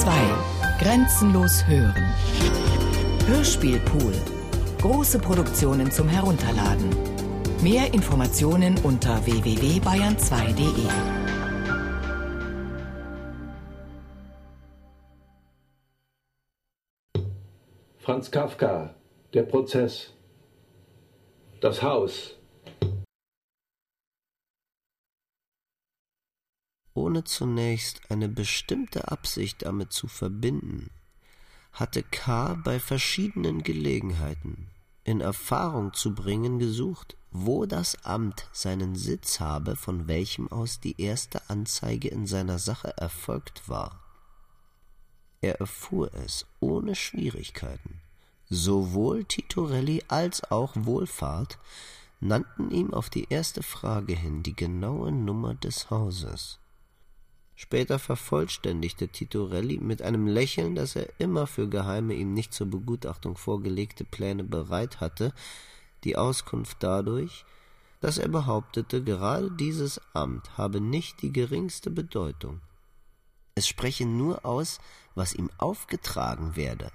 2. Grenzenlos hören. Hörspielpool. Große Produktionen zum Herunterladen. Mehr Informationen unter www.bayern2.de. Franz Kafka, der Prozess. Das Haus. Ohne zunächst eine bestimmte Absicht damit zu verbinden, hatte K. bei verschiedenen Gelegenheiten in Erfahrung zu bringen gesucht, wo das Amt seinen Sitz habe, von welchem aus die erste Anzeige in seiner Sache erfolgt war. Er erfuhr es ohne Schwierigkeiten. Sowohl Titorelli als auch Wohlfahrt nannten ihm auf die erste Frage hin die genaue Nummer des Hauses. Später vervollständigte Titorelli mit einem Lächeln, das er immer für geheime, ihm nicht zur Begutachtung vorgelegte Pläne bereit hatte, die Auskunft dadurch, dass er behauptete, gerade dieses Amt habe nicht die geringste Bedeutung. Es spreche nur aus, was ihm aufgetragen werde,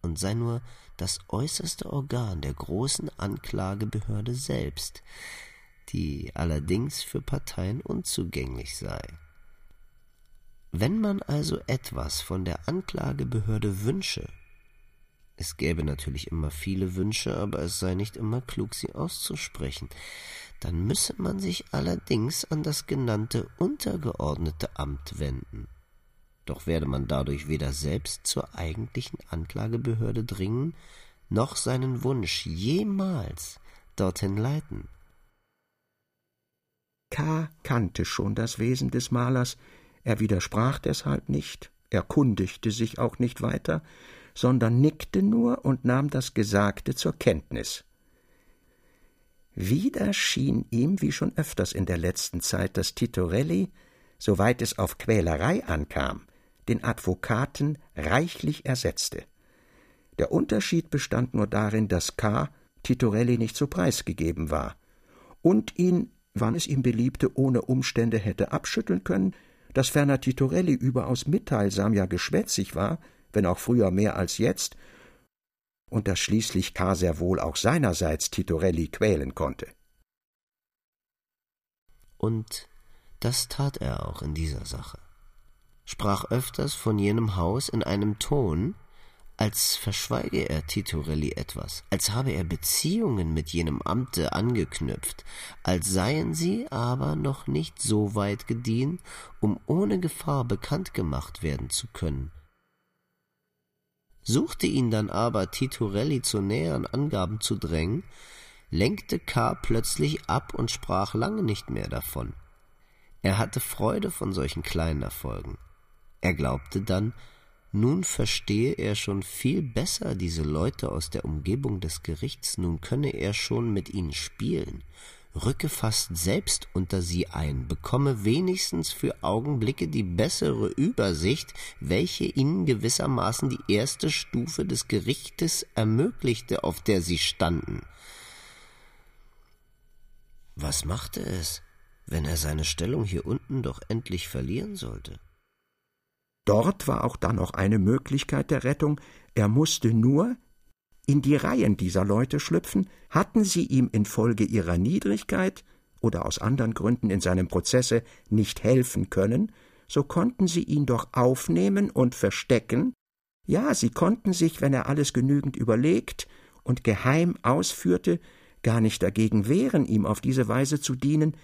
und sei nur das äußerste Organ der großen Anklagebehörde selbst, die allerdings für Parteien unzugänglich sei. Wenn man also etwas von der Anklagebehörde wünsche, es gäbe natürlich immer viele Wünsche, aber es sei nicht immer klug, sie auszusprechen, dann müsse man sich allerdings an das genannte untergeordnete Amt wenden. Doch werde man dadurch weder selbst zur eigentlichen Anklagebehörde dringen, noch seinen Wunsch jemals dorthin leiten. K. kannte schon das Wesen des Malers, er widersprach deshalb nicht, erkundigte sich auch nicht weiter, sondern nickte nur und nahm das Gesagte zur Kenntnis. Wieder schien ihm, wie schon öfters in der letzten Zeit, dass Titorelli, soweit es auf Quälerei ankam, den Advokaten reichlich ersetzte. Der Unterschied bestand nur darin, dass K. Titorelli nicht so preisgegeben war und ihn, wann es ihm beliebte, ohne Umstände hätte abschütteln können, dass ferner Titorelli überaus mitteilsam, ja geschwätzig war, wenn auch früher mehr als jetzt, und dass schließlich K. sehr wohl auch seinerseits Titorelli quälen konnte. Und das tat er auch in dieser Sache, sprach öfters von jenem Haus in einem Ton, als verschweige er Titorelli etwas, als habe er Beziehungen mit jenem Amte angeknüpft, als seien sie aber noch nicht so weit gediehen, um ohne Gefahr bekannt gemacht werden zu können. Suchte ihn dann aber Titorelli zu näheren Angaben zu drängen, lenkte K. plötzlich ab und sprach lange nicht mehr davon. Er hatte Freude von solchen kleinen Erfolgen. Er glaubte dann, nun verstehe er schon viel besser diese Leute aus der Umgebung des Gerichts, nun könne er schon mit ihnen spielen, rücke fast selbst unter sie ein, bekomme wenigstens für Augenblicke die bessere Übersicht, welche ihnen gewissermaßen die erste Stufe des Gerichtes ermöglichte, auf der sie standen. Was machte es, wenn er seine Stellung hier unten doch endlich verlieren sollte? Dort war auch dann noch eine Möglichkeit der Rettung, er musste nur in die Reihen dieser Leute schlüpfen, hatten sie ihm infolge ihrer Niedrigkeit oder aus anderen Gründen in seinem Prozesse nicht helfen können, so konnten sie ihn doch aufnehmen und verstecken, ja, sie konnten sich, wenn er alles genügend überlegt und geheim ausführte, gar nicht dagegen wehren, ihm auf diese Weise zu dienen,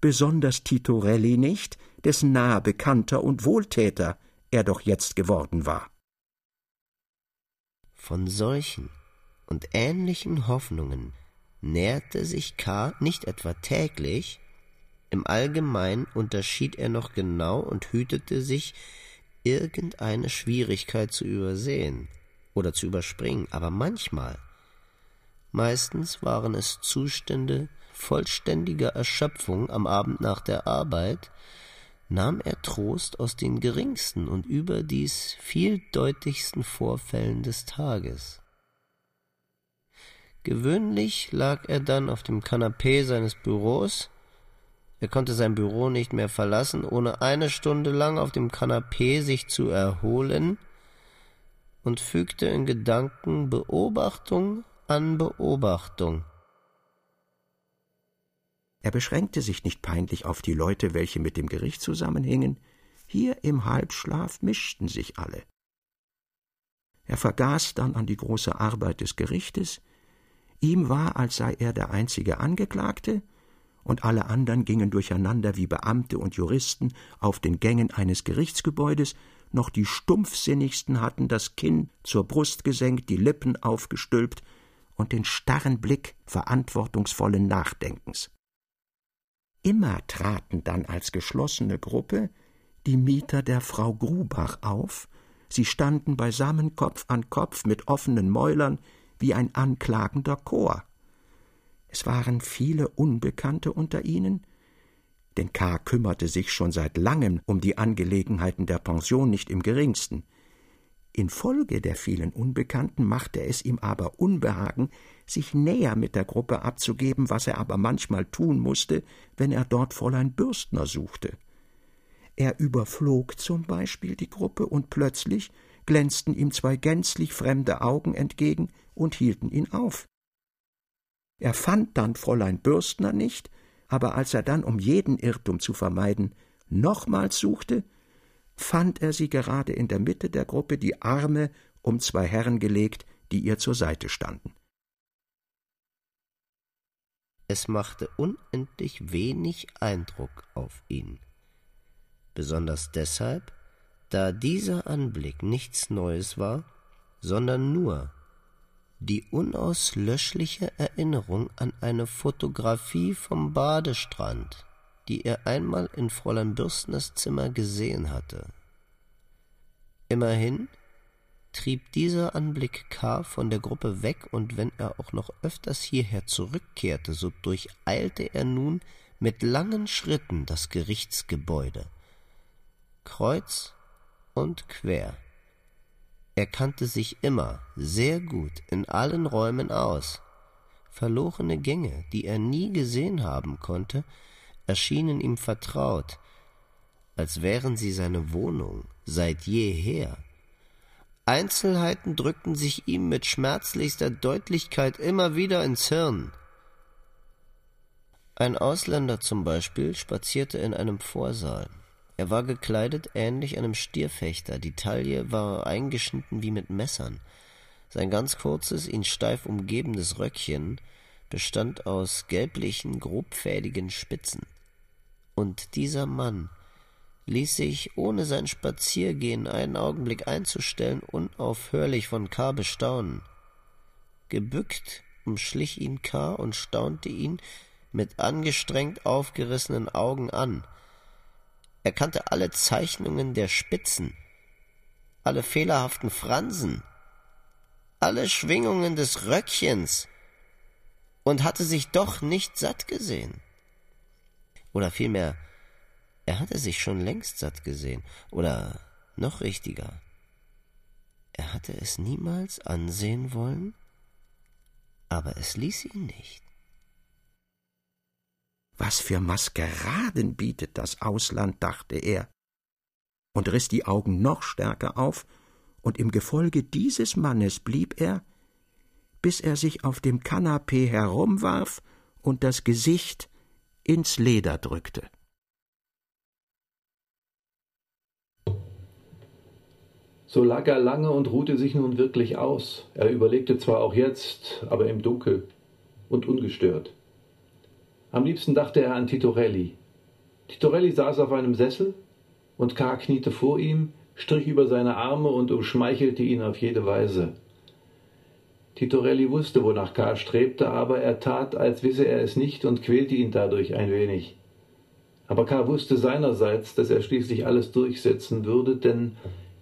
besonders Titorelli nicht, dessen nahe Bekannter und Wohltäter er doch jetzt geworden war. Von solchen und ähnlichen Hoffnungen näherte sich K. nicht etwa täglich, im Allgemeinen unterschied er noch genau und hütete sich, irgendeine Schwierigkeit zu übersehen oder zu überspringen, aber manchmal, meistens waren es Zustände vollständiger Erschöpfung am Abend nach der Arbeit, nahm er Trost aus den geringsten und überdies vieldeutigsten Vorfällen des Tages. Gewöhnlich lag er dann auf dem Kanapee seines Büros, Er konnte sein Büro nicht mehr verlassen, ohne eine Stunde lang auf dem Kanapee sich zu erholen und fügte in Gedanken Beobachtung an Beobachtung. Er beschränkte sich nicht peinlich auf die Leute, welche mit dem Gericht zusammenhingen, hier im Halbschlaf mischten sich alle. Er vergaß dann an die große Arbeit des Gerichtes, ihm war, als sei er der einzige Angeklagte, und alle anderen gingen durcheinander wie Beamte und Juristen auf den Gängen eines Gerichtsgebäudes, noch die stumpfsinnigsten hatten das Kinn zur Brust gesenkt, die Lippen aufgestülpt und den starren Blick verantwortungsvollen Nachdenkens. Immer traten dann als geschlossene Gruppe die Mieter der Frau Grubach auf, sie standen beisammen Kopf an Kopf mit offenen Mäulern wie ein anklagender Chor. Es waren viele Unbekannte unter ihnen, denn K. kümmerte sich schon seit langem um die Angelegenheiten der Pension nicht im geringsten. Infolge der vielen Unbekannten machte es ihm aber Unbehagen, sich näher mit der Gruppe abzugeben, was er aber manchmal tun musste, wenn er dort Fräulein Bürstner suchte. Er überflog zum Beispiel die Gruppe, und plötzlich glänzten ihm zwei gänzlich fremde Augen entgegen und hielten ihn auf. Er fand dann Fräulein Bürstner nicht, aber als er dann, um jeden Irrtum zu vermeiden, nochmals suchte, fand er sie gerade in der Mitte der Gruppe, die Arme um zwei Herren gelegt, die ihr zur Seite standen. Es machte unendlich wenig Eindruck auf ihn, besonders deshalb, da dieser Anblick nichts Neues war, sondern nur die unauslöschliche Erinnerung an eine Fotografie vom Badestrand, die er einmal in Fräulein Bürstners Zimmer gesehen hatte. Immerhin trieb dieser Anblick K. von der Gruppe weg, und wenn er auch noch öfters hierher zurückkehrte, so durcheilte er nun mit langen Schritten das Gerichtsgebäude, kreuz und quer. Er kannte sich immer sehr gut in allen Räumen aus. Verlorene Gänge, die er nie gesehen haben konnte, erschienen ihm vertraut, als wären sie seine Wohnung seit jeher. Einzelheiten drückten sich ihm mit schmerzlichster Deutlichkeit immer wieder ins Hirn. Ein Ausländer zum Beispiel spazierte in einem Vorsaal. Er war gekleidet ähnlich einem Stierfechter, die Taille war eingeschnitten wie mit Messern. Sein ganz kurzes, ihn steif umgebendes Röckchen bestand aus gelblichen, grobfädigen Spitzen. Und dieser Mann ließ sich, ohne sein Spaziergehen einen Augenblick einzustellen, unaufhörlich von K. bestaunen. Gebückt umschlich ihn K. und staunte ihn mit angestrengt aufgerissenen Augen an. Er kannte alle Zeichnungen der Spitzen, alle fehlerhaften Fransen, alle Schwingungen des Röckchens und hatte sich doch nicht satt gesehen. Oder vielmehr, er hatte sich schon längst satt gesehen, oder noch richtiger, er hatte es niemals ansehen wollen, aber es ließ ihn nicht. Was für Maskeraden bietet das Ausland, dachte er, und riß die Augen noch stärker auf, und im Gefolge dieses Mannes blieb er, bis er sich auf dem Kanapee herumwarf und das Gesicht ins Leder drückte. So lag er lange und ruhte sich nun wirklich aus. Er überlegte zwar auch jetzt, aber im Dunkel und ungestört. Am liebsten dachte er an Titorelli. Titorelli saß auf einem Sessel und K. kniete vor ihm, strich über seine Arme und umschmeichelte ihn auf jede Weise. Titorelli wusste, wonach K. strebte, aber er tat, als wisse er es nicht und quälte ihn dadurch ein wenig. Aber K. wusste seinerseits, dass er schließlich alles durchsetzen würde, denn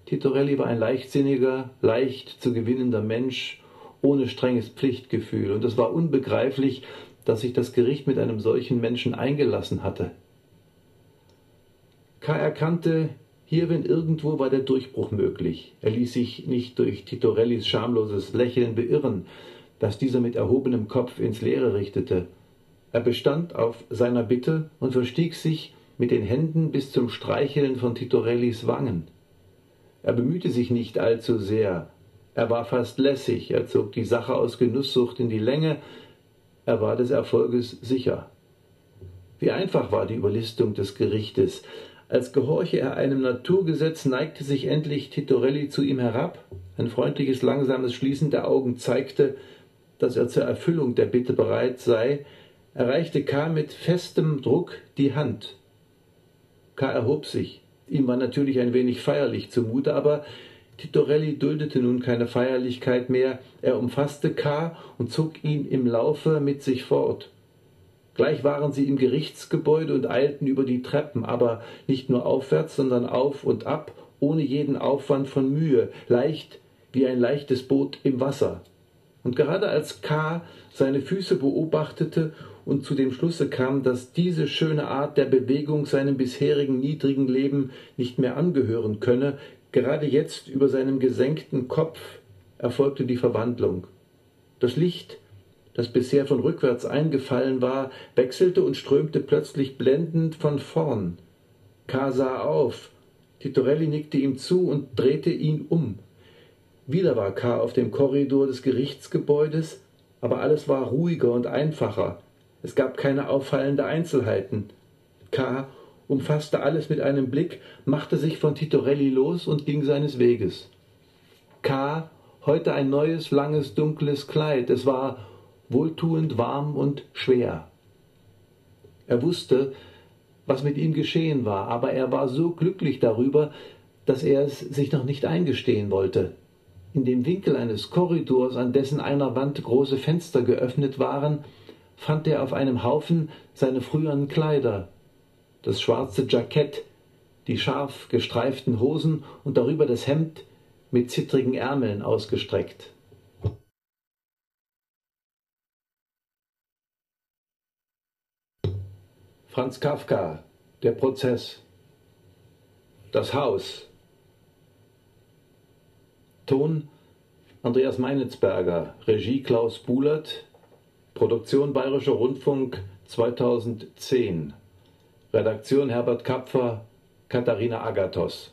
Titorelli war ein leichtsinniger, leicht zu gewinnender Mensch, ohne strenges Pflichtgefühl, und es war unbegreiflich, dass sich das Gericht mit einem solchen Menschen eingelassen hatte. K. erkannte, hierin irgendwo war der Durchbruch möglich. Er ließ sich nicht durch Titorellis schamloses Lächeln beirren, das dieser mit erhobenem Kopf ins Leere richtete. Er bestand auf seiner Bitte und verstieg sich mit den Händen bis zum Streicheln von Titorellis Wangen. Er bemühte sich nicht allzu sehr, er war fast lässig, er zog die Sache aus Genusssucht in die Länge, er war des Erfolges sicher. Wie einfach war die Überlistung des Gerichtes. Als gehorche er einem Naturgesetz, neigte sich endlich Titorelli zu ihm herab. Ein freundliches, langsames Schließen der Augen zeigte, dass er zur Erfüllung der Bitte bereit sei. Er reichte K. mit festem Druck die Hand. K. erhob sich. Ihm war natürlich ein wenig feierlich zumute, aber Titorelli duldete nun keine Feierlichkeit mehr, er umfasste K. und zog ihn im Laufe mit sich fort. Gleich waren sie im Gerichtsgebäude und eilten über die Treppen, aber nicht nur aufwärts, sondern auf und ab, ohne jeden Aufwand von Mühe, leicht wie ein leichtes Boot im Wasser. Und gerade als K. seine Füße beobachtete und zu dem Schlusse kam, dass diese schöne Art der Bewegung seinem bisherigen niedrigen Leben nicht mehr angehören könne, Gerade jetzt über seinem gesenkten Kopf erfolgte die Verwandlung. Das Licht, das bisher von rückwärts eingefallen war, wechselte und strömte plötzlich blendend von vorn. K. sah auf. Titorelli nickte ihm zu und drehte ihn um. Wieder war K. auf dem Korridor des Gerichtsgebäudes, aber alles war ruhiger und einfacher. Es gab keine auffallende Einzelheiten. K umfasste alles mit einem Blick, machte sich von Titorelli los und ging seines Weges. K. heute ein neues, langes, dunkles Kleid. Es war wohltuend, warm und schwer. Er wusste, was mit ihm geschehen war, aber er war so glücklich darüber, dass er es sich noch nicht eingestehen wollte. In dem Winkel eines Korridors, an dessen einer Wand große Fenster geöffnet waren, fand er auf einem Haufen seine früheren Kleider, das schwarze Jackett, die scharf gestreiften Hosen und darüber das Hemd mit zittrigen Ärmeln ausgestreckt. Franz Kafka, der Prozess. Das Haus. Ton Andreas Meinitzberger, Regie Klaus Buhlert, Produktion Bayerischer Rundfunk 2010. Redaktion Herbert Kapfer, Katharina Agathos.